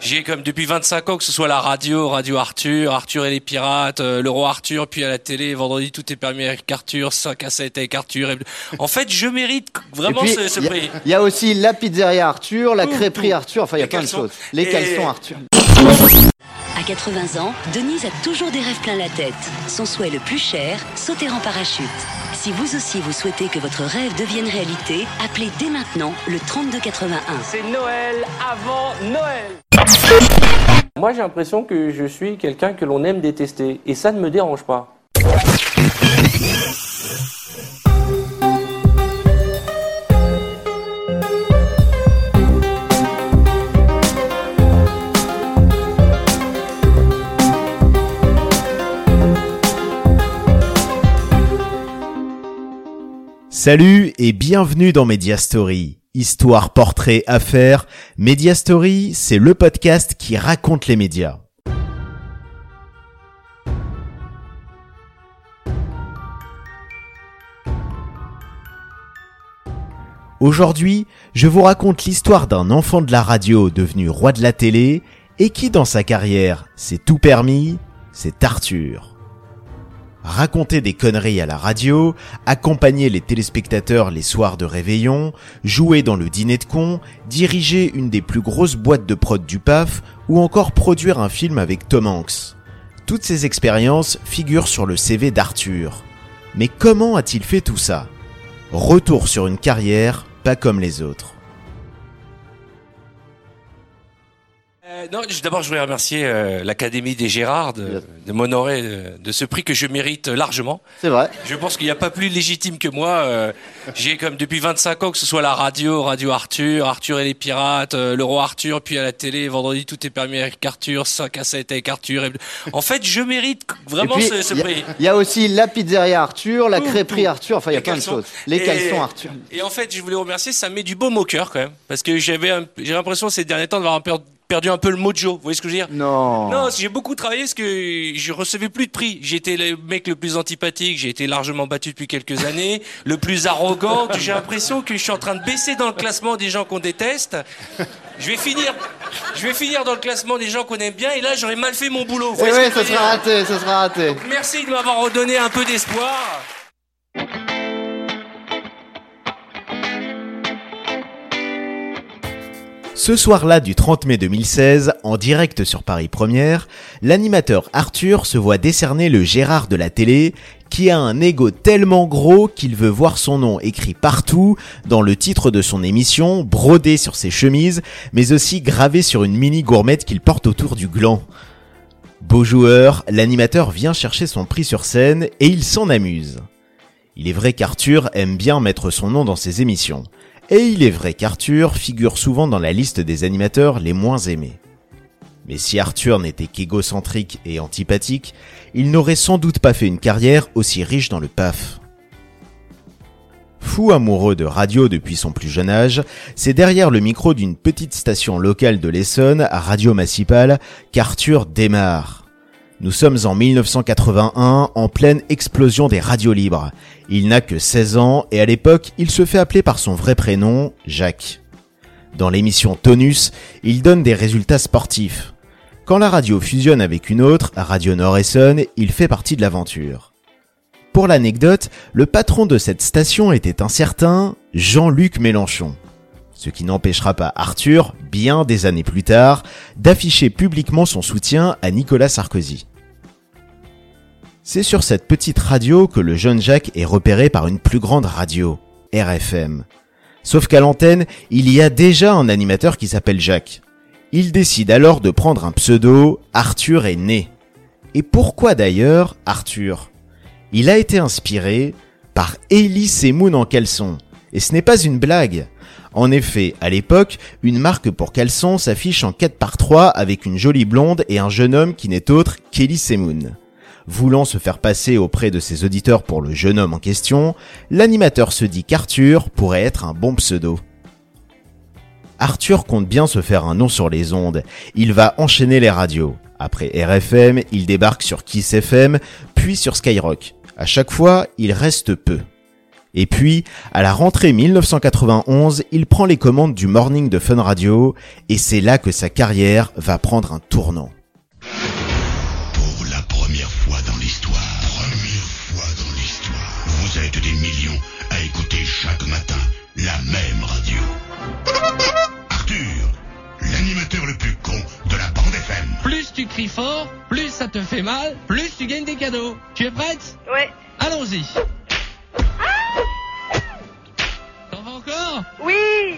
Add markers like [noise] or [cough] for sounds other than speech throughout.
J'ai comme depuis 25 ans que ce soit la radio, Radio Arthur, Arthur et les pirates, euh, le roi Arthur, puis à la télé, vendredi tout est permis avec Arthur, 5 à 7 avec Arthur. et- En fait, je mérite vraiment puis, ce, ce il y a- prix. Il y a aussi la pizzeria Arthur, la crêperie. Arthur, enfin il y a Les plein de choses. Les Et- caleçons Arthur. À 80 ans, Denise a toujours des rêves plein la tête. Son souhait le plus cher, sauter en parachute. Si vous aussi vous souhaitez que votre rêve devienne réalité, appelez dès maintenant le 3281. C'est Noël avant Noël. Moi, j'ai l'impression que je suis quelqu'un que l'on aime détester. Et ça ne me dérange pas. Salut et bienvenue dans Media Story. Histoire, portrait, affaires. Media Story, c'est le podcast qui raconte les médias. Aujourd'hui, je vous raconte l'histoire d'un enfant de la radio devenu roi de la télé et qui dans sa carrière s'est tout permis, c'est Arthur. Raconter des conneries à la radio, accompagner les téléspectateurs les soirs de réveillon, jouer dans le dîner de con, diriger une des plus grosses boîtes de prod du PAF ou encore produire un film avec Tom Hanks. Toutes ces expériences figurent sur le CV d'Arthur. Mais comment a-t-il fait tout ça? Retour sur une carrière pas comme les autres. Euh, non, d'abord, je voudrais remercier euh, l'Académie des Gérards de, de m'honorer de, de ce prix que je mérite largement. C'est vrai. Je pense qu'il n'y a pas plus légitime que moi. euh, J'ai comme depuis 25 ans que ce soit la radio, Radio Arthur, Arthur et les pirates, euh, le roi Arthur, puis à la télé, vendredi tout est permis avec Arthur, 5 à 7 avec Arthur. et- En fait, je mérite vraiment puis, ce, ce il y a- prix. Il y a aussi la pizzeria Arthur, la crêperie. Arthur, enfin il y a plein de choses. Les caleçons Arthur. Et en fait, je voulais vous remercier, ça me met du baume au cœur quand même. Parce que j'avais j'ai l'impression ces derniers temps d'avoir un per- perdu un peu le mojo. Vous voyez ce que je veux dire? Non. Non, j'ai beaucoup travaillé parce que je recevais plus de prix. J'étais le mec le plus antipathique, j'ai été largement battu depuis quelques années, le plus arrogant. J'ai l'impression que je suis en train de baisser dans le classement des gens qu'on déteste. Je vais finir, je vais finir dans le classement des gens qu'on aime bien et là j'aurais mal fait mon boulot. Vous Eh oui, ça sera raté, ça sera raté. Merci de m'avoir redonné un peu d'espoir. Ce soir-là du 30 mai 2016, en direct sur Paris Première, l'animateur Arthur se voit décerner le Gérard de la télé, qui a un ego tellement gros qu'il veut voir son nom écrit partout, dans le titre de son émission, brodé sur ses chemises, mais aussi gravé sur une mini gourmette qu'il porte autour du gland. Beau joueur, l'animateur vient chercher son prix sur scène et il s'en amuse. Il est vrai qu'Arthur aime bien mettre son nom dans ses émissions. Et il est vrai qu'Arthur figure souvent dans la liste des animateurs les moins aimés. Mais si Arthur n'était qu'égocentrique et antipathique, il n'aurait sans doute pas fait une carrière aussi riche dans le PAF. Fou amoureux de radio depuis son plus jeune âge, c'est derrière le micro d'une petite station locale de l'Essonne, à Radio Massipal, qu'Arthur démarre. Nous sommes en 1981, en pleine explosion des radios libres. Il n'a que 16 ans et à l'époque, il se fait appeler par son vrai prénom, Jacques. Dans l'émission Tonus, il donne des résultats sportifs. Quand la radio fusionne avec une autre, Radio Nord-Essonne, il fait partie de l'aventure. Pour l'anecdote, le patron de cette station était un certain Jean-Luc Mélenchon. Ce qui n'empêchera pas Arthur, bien des années plus tard, d'afficher publiquement son soutien à Nicolas Sarkozy. C'est sur cette petite radio que le jeune Jacques est repéré par une plus grande radio, RFM. Sauf qu'à l'antenne, il y a déjà un animateur qui s'appelle Jacques. Il décide alors de prendre un pseudo, Arthur est né. Et pourquoi d'ailleurs Arthur? Il a été inspiré par Ellie Semoun en caleçon. Et ce n'est pas une blague. En effet, à l'époque, une marque pour caleçon s'affiche en 4 par 3 avec une jolie blonde et un jeune homme qui n'est autre qu'Ellie Semoun. Voulant se faire passer auprès de ses auditeurs pour le jeune homme en question, l'animateur se dit qu'Arthur pourrait être un bon pseudo. Arthur compte bien se faire un nom sur les ondes. Il va enchaîner les radios. Après RFM, il débarque sur Kiss FM, puis sur Skyrock. À chaque fois, il reste peu. Et puis, à la rentrée 1991, il prend les commandes du morning de Fun Radio, et c'est là que sa carrière va prendre un tournant. Cries fort, plus ça te fait mal, plus tu gagnes des cadeaux. Tu es prête Ouais. Allons-y. T'en vas encore Oui.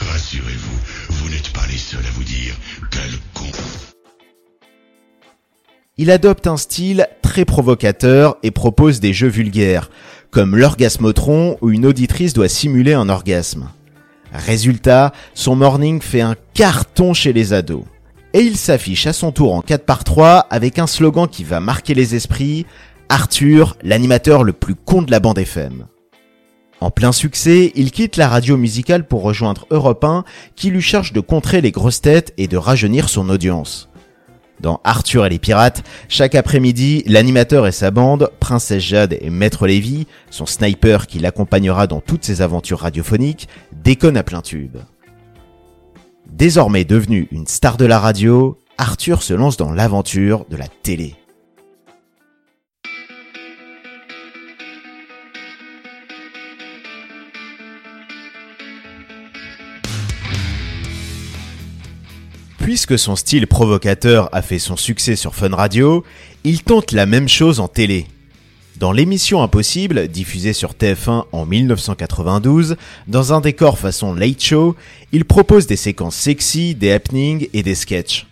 Rassurez-vous, vous n'êtes pas les seuls à vous dire quel con. Il adopte un style très provocateur et propose des jeux vulgaires, comme l'orgasmotron où une auditrice doit simuler un orgasme. Résultat, son morning fait un carton chez les ados. Et il s'affiche à son tour en 4 par 3 avec un slogan qui va marquer les esprits, Arthur, l'animateur le plus con de la bande FM. En plein succès, il quitte la radio musicale pour rejoindre Europe 1 qui lui charge de contrer les grosses têtes et de rajeunir son audience. Dans Arthur et les pirates, chaque après-midi, l'animateur et sa bande, Princesse Jade et Maître Lévy, son sniper qui l'accompagnera dans toutes ses aventures radiophoniques, déconnent à plein tube. Désormais devenu une star de la radio, Arthur se lance dans l'aventure de la télé. Puisque son style provocateur a fait son succès sur Fun Radio, il tente la même chose en télé. Dans l'émission Impossible, diffusée sur TF1 en 1992, dans un décor façon Late Show, il propose des séquences sexy, des happenings et des sketchs.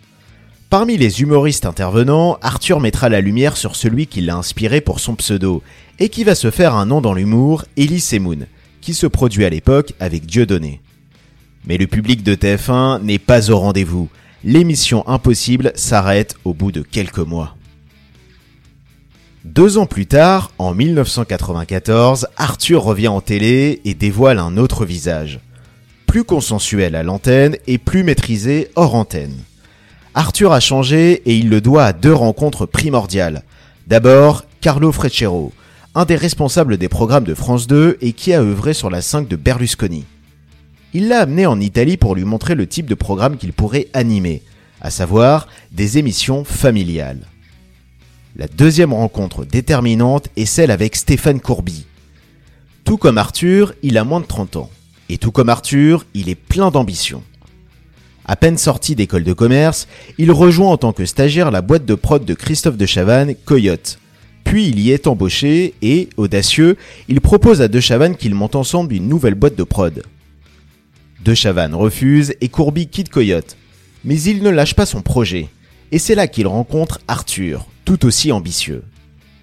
Parmi les humoristes intervenants, Arthur mettra la lumière sur celui qui l'a inspiré pour son pseudo, et qui va se faire un nom dans l'humour, Elie Semoun, qui se produit à l'époque avec Dieudonné. Mais le public de TF1 n'est pas au rendez-vous. L'émission Impossible s'arrête au bout de quelques mois. Deux ans plus tard, en 1994, Arthur revient en télé et dévoile un autre visage. Plus consensuel à l'antenne et plus maîtrisé hors antenne. Arthur a changé et il le doit à deux rencontres primordiales. D'abord, Carlo Freccero, un des responsables des programmes de France 2 et qui a œuvré sur la 5 de Berlusconi. Il l'a amené en Italie pour lui montrer le type de programme qu'il pourrait animer, à savoir des émissions familiales. La deuxième rencontre déterminante est celle avec Stéphane Courby. Tout comme Arthur, il a moins de 30 ans. Et tout comme Arthur, il est plein d'ambition. À peine sorti d'école de commerce, il rejoint en tant que stagiaire la boîte de prod de Christophe de Chavannes, Coyote. Puis il y est embauché et, audacieux, il propose à De Chavannes qu'ils montent ensemble une nouvelle boîte de prod. De Chavannes refuse et Courby quitte Coyote. Mais il ne lâche pas son projet. Et c'est là qu'il rencontre Arthur, tout aussi ambitieux.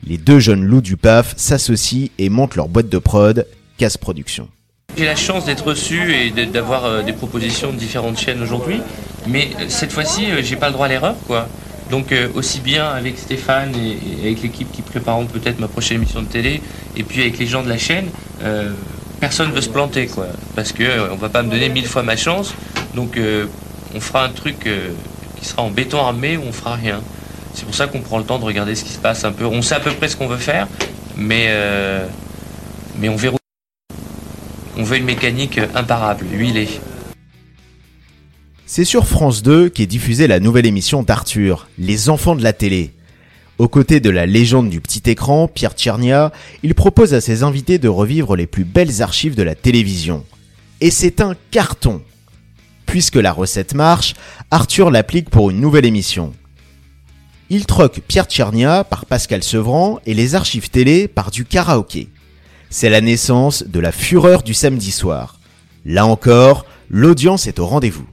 Les deux jeunes loups du PAF s'associent et montent leur boîte de prod, Casse Production. J'ai la chance d'être reçu et d'avoir euh, des propositions de différentes chaînes aujourd'hui, mais euh, cette fois-ci, euh, j'ai pas le droit à l'erreur, quoi. Donc aussi bien avec Stéphane et, avec l'équipe qui prépareront peut-être ma prochaine émission de télé, et puis avec les gens de la chaîne, personne veut se planter, quoi, parce que euh, on va pas me donner mille fois ma chance. Donc on fera un truc qui sera en béton armé ou on fera rien. C'est pour ça qu'on prend le temps de regarder ce qui se passe un peu. On sait à peu près ce qu'on veut faire, mais euh, mais on verrouille. On veut une mécanique imparable, huilée. C'est sur France 2 qu'est diffusée la nouvelle émission d'Arthur, Les enfants de la télé. Aux côtés de la légende du petit écran, Pierre Tchernia, il propose à ses invités de revivre les plus belles archives de la télévision. Et c'est un carton. Puisque la recette marche, Arthur l'applique pour une nouvelle émission. Il troque Pierre Tchernia par Pascal Sevran et les archives télé par du karaoké. C'est la naissance de la fureur du samedi soir. Là encore, l'audience est au rendez-vous.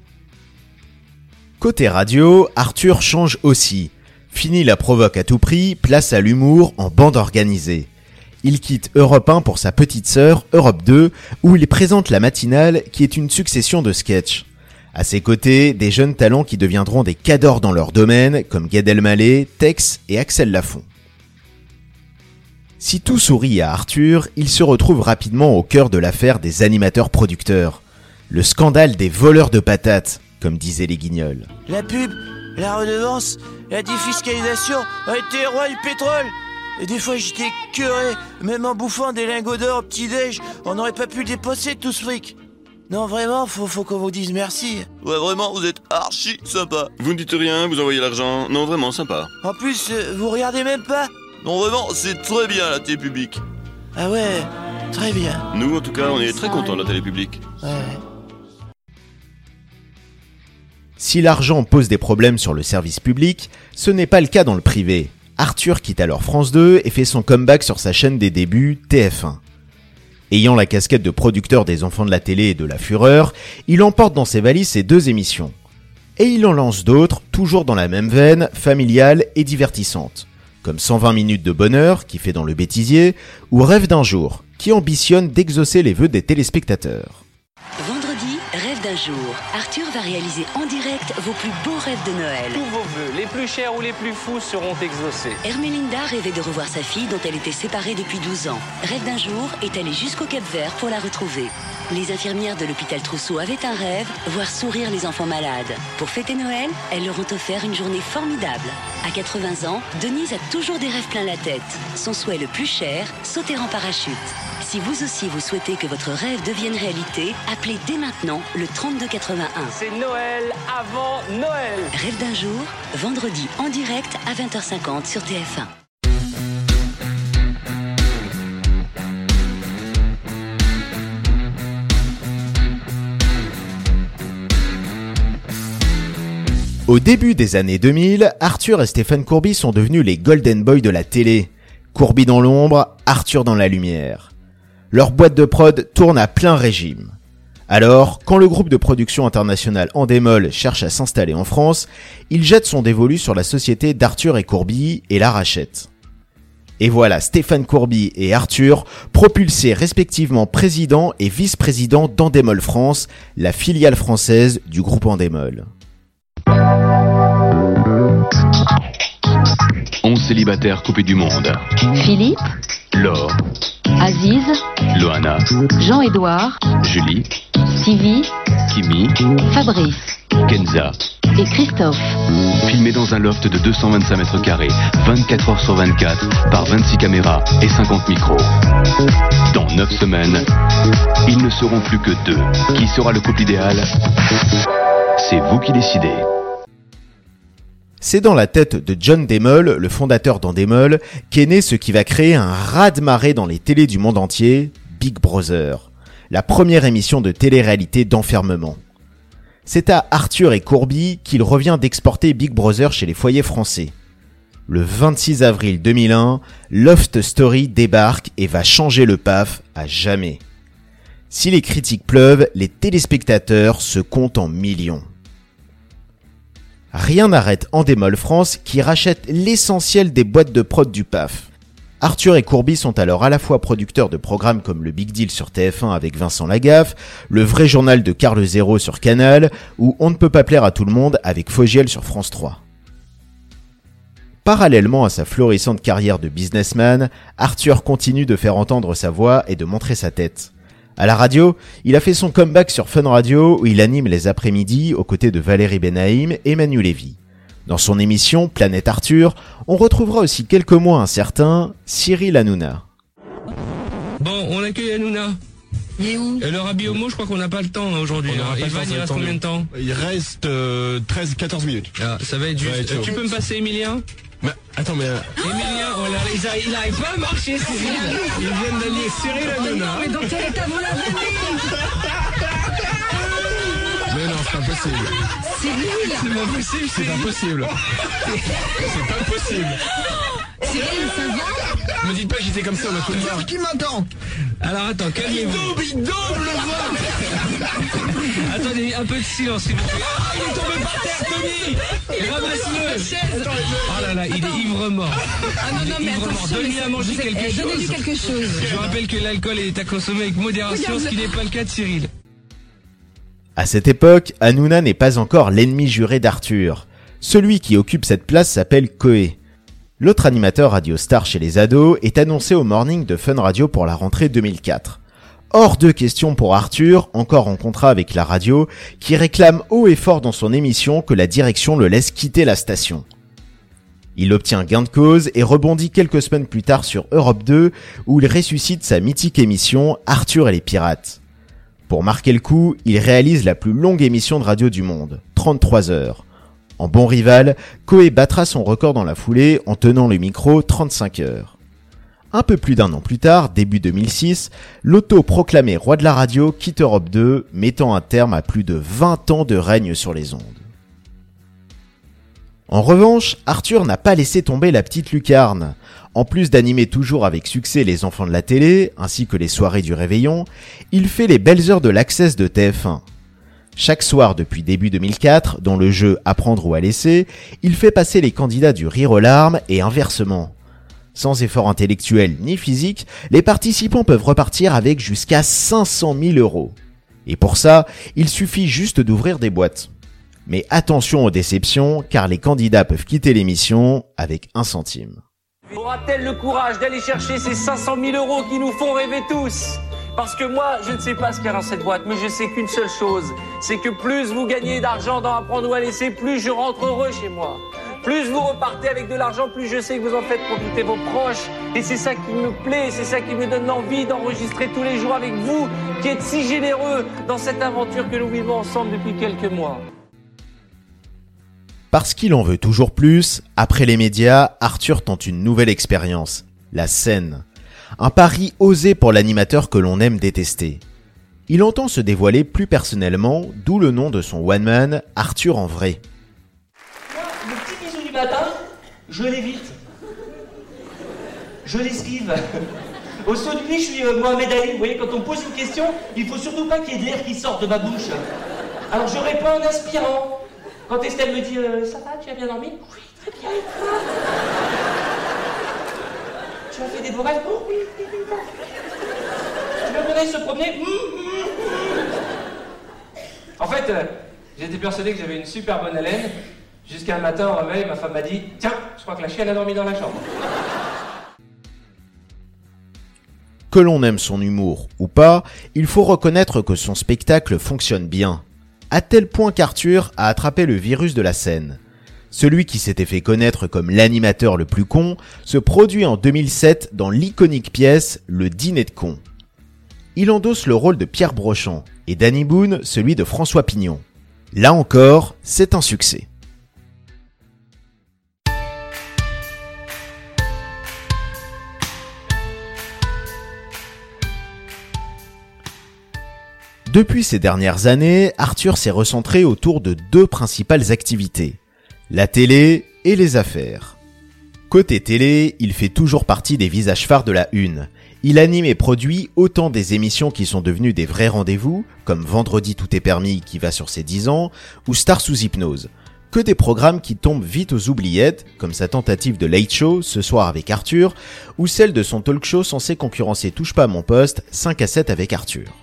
Côté radio, Arthur change aussi. Fini la provoque à tout prix, place à l'humour en bande organisée. Il quitte Europe 1 pour sa petite sœur, Europe 2, où il présente la matinale qui est une succession de sketchs. À ses côtés, des jeunes talents qui deviendront des cadors dans leur domaine, comme Gad Elmaleh, Tex et Axel Lafont. Si tout sourit à Arthur, il se retrouve rapidement au cœur de l'affaire des animateurs-producteurs. Le scandale des voleurs de patates, comme disaient les guignols. La pub, la redevance, la défiscalisation a été roi du pétrole. Et des fois, j'étais curé. Même en bouffant des lingots d'or au petit-déj, on n'aurait pas pu dépenser tout ce fric. Non, vraiment, faut, faut qu'on vous dise merci. Ouais, vraiment, vous êtes archi sympa. Vous ne dites rien, vous envoyez l'argent. Non, vraiment sympa. En plus, euh, vous regardez même pas Non, vraiment, c'est très bien la télé publique. Ah ouais, très bien. Nous, en tout cas, on est très contents de la télé publique. Ouais. Si l'argent pose des problèmes sur le service public, ce n'est pas le cas dans le privé. Arthur quitte alors France 2 et fait son comeback sur sa chaîne des débuts, TF1. Ayant la casquette de producteur des enfants de la télé et de la fureur, il emporte dans ses valises ses deux émissions. Et il en lance d'autres, toujours dans la même veine, familiale et divertissante. Comme 120 minutes de bonheur, qui fait dans le bêtisier, ou Rêve d'un jour, qui ambitionne d'exaucer les vœux des téléspectateurs. D'un jour. Arthur va réaliser en direct vos plus beaux rêves de Noël. Tous vos vœux, les plus chers ou les plus fous, seront exaucés. Hermelinda rêvait de revoir sa fille dont elle était séparée depuis 12 ans. Rêve d'un jour est allée jusqu'au Cap Vert pour la retrouver. Les infirmières de l'hôpital Trousseau avaient un rêve, voir sourire les enfants malades. Pour fêter Noël, elles leur ont offert une journée formidable. À 80 ans, Denise a toujours des rêves plein la tête. Son souhait le plus cher, sauter en parachute. Si vous aussi vous souhaitez que votre rêve devienne réalité, appelez dès maintenant le 3281. C'est Noël avant Noël. Rêve d'un jour, vendredi en direct à 20h50 sur TF1. Au début des années 2000, Arthur et Stéphane Courby sont devenus les Golden Boys de la télé. Courby dans l'ombre, Arthur dans la lumière. Leur boîte de prod tourne à plein régime. Alors, quand le groupe de production internationale Endemol cherche à s'installer en France, il jette son dévolu sur la société d'Arthur et Courby et la rachète. Et voilà Stéphane Courby et Arthur propulsés respectivement président et vice-président d'Endemol France, la filiale française du groupe Endemol. 11 célibataires coupés du monde. Philippe, Laure, Aziz, Loana, Jean-Édouard, Julie, Sylvie, Kimi, Fabrice Kenza. et Christophe. Filmés dans un loft de 225 mètres carrés, 24 heures sur 24, par 26 caméras et 50 micros. Dans 9 semaines, ils ne seront plus que deux. Qui sera le couple idéal? C'est vous qui décidez. C'est dans la tête de John Demol, le fondateur d'Endemol, qu'est né ce qui va créer un raz-de-marée dans les télés du monde entier, Big Brother, la première émission de télé-réalité d'enfermement. C'est à Arthur et Courby qu'il revient d'exporter Big Brother chez les foyers français. Le 26 avril 2001, Loft Story débarque et va changer le PAF à jamais. Si les critiques pleuvent, les téléspectateurs se comptent en millions. Rien n'arrête Endemol France qui rachète l'essentiel des boîtes de prod du PAF. Arthur et Courby sont alors à la fois producteurs de programmes comme le Big Deal sur TF1 avec Vincent Lagaffe, le vrai journal de Carl Zéro sur Canal, ou On ne peut pas plaire à tout le monde avec Fogiel sur France 3. Parallèlement à sa florissante carrière de businessman, Arthur continue de faire entendre sa voix et de montrer sa tête. À la radio, il a fait son comeback sur Fun Radio où il anime les après-midi aux côtés de Valérie Benaïm et Manu Lévy. Dans son émission Planète Arthur, on retrouvera aussi quelques mois un certain Cyril Hanouna. Bon, on accueille Hanouna. Il est où Et le rabbi Homo, je crois qu'on n'a pas le temps hein, aujourd'hui. On hein. le temps, il va reste combien de temps Il reste 13-14 minutes. Ah, Ça va être juste. Euh, tu peux me passer Emilien Mais attends, mais. euh, Emilien, oh là, il a- il arrive pas à marcher, Cyril. Il vient d'allier Cyril Hanouna. Mais dans quel état vous l'avez Mais non, c'est pas possible. Cyril C'est pas possible, C'est pas possible. [laughs] C'est pas possible. Cyril, ça va Me dites pas que j'étais comme ça, on a coup de barre. Qui m'attend Alors attends, calmez-vous. Il double le [laughs] Attendez, un peu de silence, s'il vous plaît. Ah, il est tombé par terre, Tony Ramasse-le Oh là là, il est ivre-mort. Ah non, non, Il mais attention, Donne-lui à manger quelque Donnez-lui chose. quelque chose. Je rappelle que l'alcool est à consommer avec modération, ce qui n'est pas le cas de Cyril. À cette époque, Hanouna n'est pas encore l'ennemi juré d'Arthur. Celui qui occupe cette place s'appelle Coé. L'autre animateur radio star chez les ados est annoncé au morning de Fun Radio pour la rentrée 2004. Hors de question pour Arthur, encore en contrat avec la radio, qui réclame haut et fort dans son émission que la direction le laisse quitter la station. Il obtient gain de cause et rebondit quelques semaines plus tard sur Europe 2 où il ressuscite sa mythique émission Arthur et les pirates. Pour marquer le coup, il réalise la plus longue émission de radio du monde, 33 heures. En bon rival, Coé battra son record dans la foulée en tenant le micro 35 heures. Un peu plus d'un an plus tard, début 2006, l'auto-proclamé roi de la radio quitte Europe 2, mettant un terme à plus de 20 ans de règne sur les ondes. En revanche, Arthur n'a pas laissé tomber la petite lucarne. En plus d'animer toujours avec succès les enfants de la télé, ainsi que les soirées du réveillon, il fait les belles heures de l'Access de TF1. Chaque soir depuis début 2004, dans le jeu Apprendre ou à laisser, il fait passer les candidats du rire aux larmes et inversement. Sans effort intellectuel ni physique, les participants peuvent repartir avec jusqu'à 500 000 euros. Et pour ça, il suffit juste d'ouvrir des boîtes. Mais attention aux déceptions, car les candidats peuvent quitter l'émission avec un centime. Aura-t-elle le courage d'aller chercher ces 500 000 euros qui nous font rêver tous? Parce que moi, je ne sais pas ce qu'il y a dans cette boîte, mais je sais qu'une seule chose, c'est que plus vous gagnez d'argent dans Apprendre ou à laisser, plus je rentre heureux chez moi. Plus vous repartez avec de l'argent, plus je sais que vous en faites profiter vos proches. Et c'est ça qui me plaît, c'est ça qui me donne l'envie d'enregistrer tous les jours avec vous, qui êtes si généreux dans cette aventure que nous vivons ensemble depuis quelques mois. Parce qu'il en veut toujours plus, après les médias, Arthur tente une nouvelle expérience, la scène. Un pari osé pour l'animateur que l'on aime détester. Il entend se dévoiler plus personnellement, d'où le nom de son one-man, Arthur en vrai. Le petit bisou du matin, je l'évite. Je l'esquive. Au saut de nuit, je suis euh, Mohamed Ali. Vous voyez, quand on pose une question, il faut surtout pas qu'il y ait de l'air qui sorte de ma bouche. Alors je réponds en aspirant. Quand Estelle me dit euh, Ça va, tu as bien dormi? Oui, très bien, Tu as fait des rêves Oh, aille se promener Hum, hum, hum. En fait, euh, j'étais persuadé que j'avais une super bonne haleine. Jusqu'à un matin, au réveil, ma femme m'a dit Tiens, je crois que la chienne a dormi dans la chambre. Que l'on aime son humour ou pas, il faut reconnaître que son spectacle fonctionne bien. À tel point qu'Arthur a attrapé le virus de la scène. Celui qui s'était fait connaître comme l'animateur le plus con se produit en 2007 dans l'iconique pièce Le Dîner de con. Il endosse le rôle de Pierre Brochant et Danny Boone celui de François Pignon. Là encore, c'est un succès. Depuis ces dernières années, Arthur s'est recentré autour de deux principales activités, la télé et les affaires. Côté télé, il fait toujours partie des visages phares de la Une. Il anime et produit autant des émissions qui sont devenues des vrais rendez-vous, comme Vendredi tout est permis qui va sur ses 10 ans, ou Star sous hypnose, que des programmes qui tombent vite aux oubliettes, comme sa tentative de Late Show ce soir avec Arthur, ou celle de son talk show censé concurrencer Touche pas à mon poste 5 à 7 avec Arthur.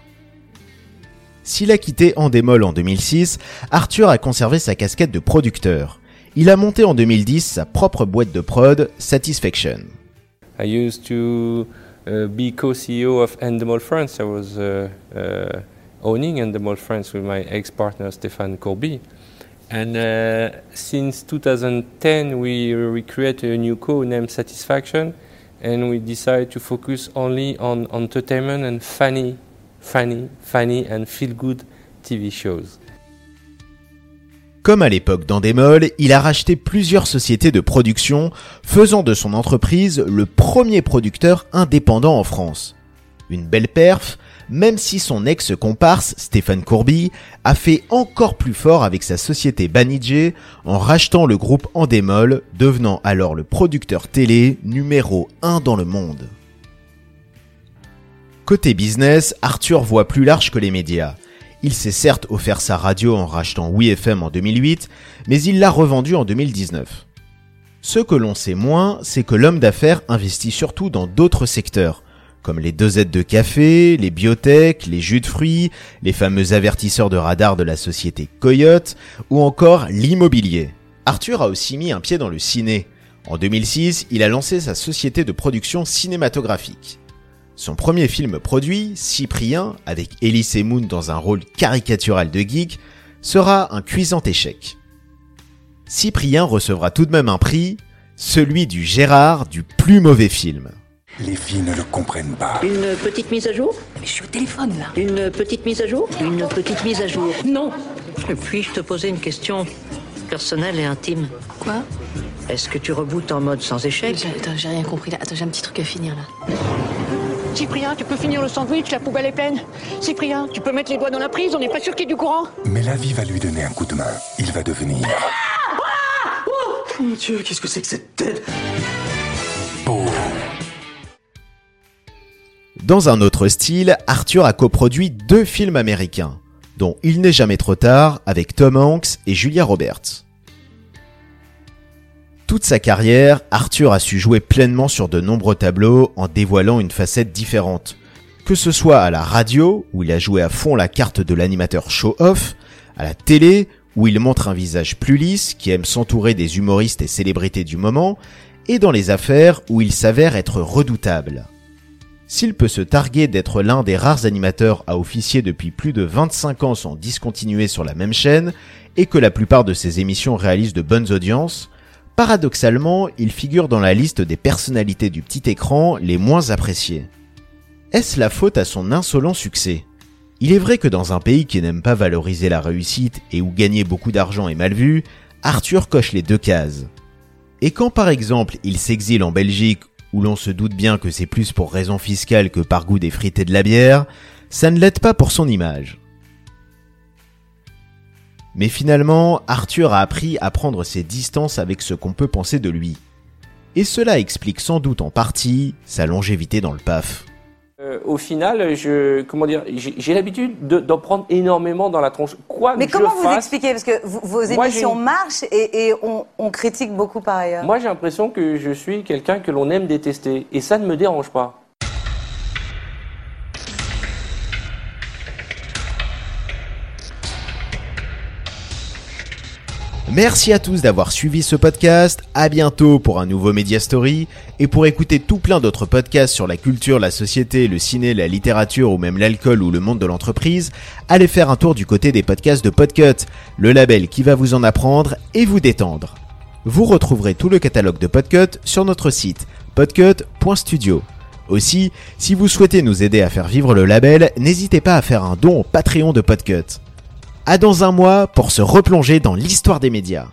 S'il a quitté Endemol en 2006, Arthur a conservé sa casquette de producteur. Il a monté en 2010 sa propre boîte de prod, Satisfaction. I used to uh, be co-CEO of Endemol France. I was uh, uh, owning Endemol France with my ex-partner Stéphane Corby. And uh, since 2010, we recreated a new co named Satisfaction, and we decided to focus only on entertainment and funny, funny, funny and feel-good TV shows. Comme à l'époque d'Endemol, il a racheté plusieurs sociétés de production, faisant de son entreprise le premier producteur indépendant en France. Une belle perf, même si son ex-comparse, Stéphane Courby, a fait encore plus fort avec sa société Banijé en rachetant le groupe Endemol, devenant alors le producteur télé numéro 1 dans le monde. Côté business, Arthur voit plus large que les médias. Il s'est certes offert sa radio en rachetant WeFM en 2008, mais il l'a revendue en 2019. Ce que l'on sait moins, c'est que l'homme d'affaires investit surtout dans d'autres secteurs, comme les dosettes de café, les biotech, les jus de fruits, les fameux avertisseurs de radar de la société Coyote, ou encore l'immobilier. Arthur a aussi mis un pied dans le ciné. En 2006, il a lancé sa société de production cinématographique. Son premier film produit, Cyprien, avec Elise Moon dans un rôle caricatural de geek, sera un cuisant échec. Cyprien recevra tout de même un prix, celui du Gérard du plus mauvais film. Les filles ne le comprennent pas. Une petite mise à jour? Mais je suis au téléphone là. Une petite mise à jour? Une petite mise à jour. Non. Puis-je te poser une question personnelle et intime? Quoi? Est-ce que tu rebootes en mode sans échec? Attends, j'ai rien compris là. Attends, j'ai un petit truc à finir là. Cyprien, tu peux finir le sandwich, la poubelle est pleine. Cyprien, tu peux mettre les doigts dans la prise, on n'est pas sûr qu'il y ait du courant. Mais la vie va lui donner un coup de main. Il va devenir Oh mon dieu, qu'est-ce que c'est que cette tête beau. Dans un autre style, Arthur a coproduit deux films américains, dont Il n'est jamais trop tard avec Tom Hanks et Julia Roberts. Toute sa carrière, Arthur a su jouer pleinement sur de nombreux tableaux en dévoilant une facette différente. Que ce soit à la radio, où il a joué à fond la carte de l'animateur show-off, à la télé, où il montre un visage plus lisse, qui aime s'entourer des humoristes et célébrités du moment, et dans les affaires, où il s'avère être redoutable. S'il peut se targuer d'être l'un des rares animateurs à officier depuis plus de 25 ans sans discontinuer sur la même chaîne, et que la plupart de ses émissions réalisent de bonnes audiences, paradoxalement, il figure dans la liste des personnalités du petit écran les moins appréciées. Est-ce la faute à son insolent succès? Il est vrai que dans un pays qui n'aime pas valoriser la réussite et où gagner beaucoup d'argent est mal vu, Arthur coche les deux cases. Et quand par exemple il s'exile en Belgique où l'on se doute bien que c'est plus pour raison fiscale que par goût des frites et de la bière, ça ne l'aide pas pour son image. Mais finalement, Arthur a appris à prendre ses distances avec ce qu'on peut penser de lui. Et cela explique sans doute en partie sa longévité dans le PAF. Euh, au final, je, comment dire, j'ai l'habitude de- d'en prendre énormément dans la tronche. Quoi Mais que comment je vous fasse, expliquez? Parce que vous- vos émissions marchent et, et on, on critique beaucoup par ailleurs. Moi, j'ai l'impression que je suis quelqu'un que l'on aime détester, et ça ne me dérange pas. Merci à tous d'avoir suivi ce podcast. À bientôt pour un nouveau Media Story. Et pour écouter tout plein d'autres podcasts sur la culture, la société, le ciné, la littérature ou même l'alcool ou le monde de l'entreprise, allez faire un tour du côté des podcasts de Podcut, le label qui va vous en apprendre et vous détendre. Vous retrouverez tout le catalogue de Podcut sur notre site podcut.studio. Aussi, si vous souhaitez nous aider à faire vivre le label, n'hésitez pas à faire un don au Patreon de Podcut. À dans un mois pour se replonger dans l'histoire des médias.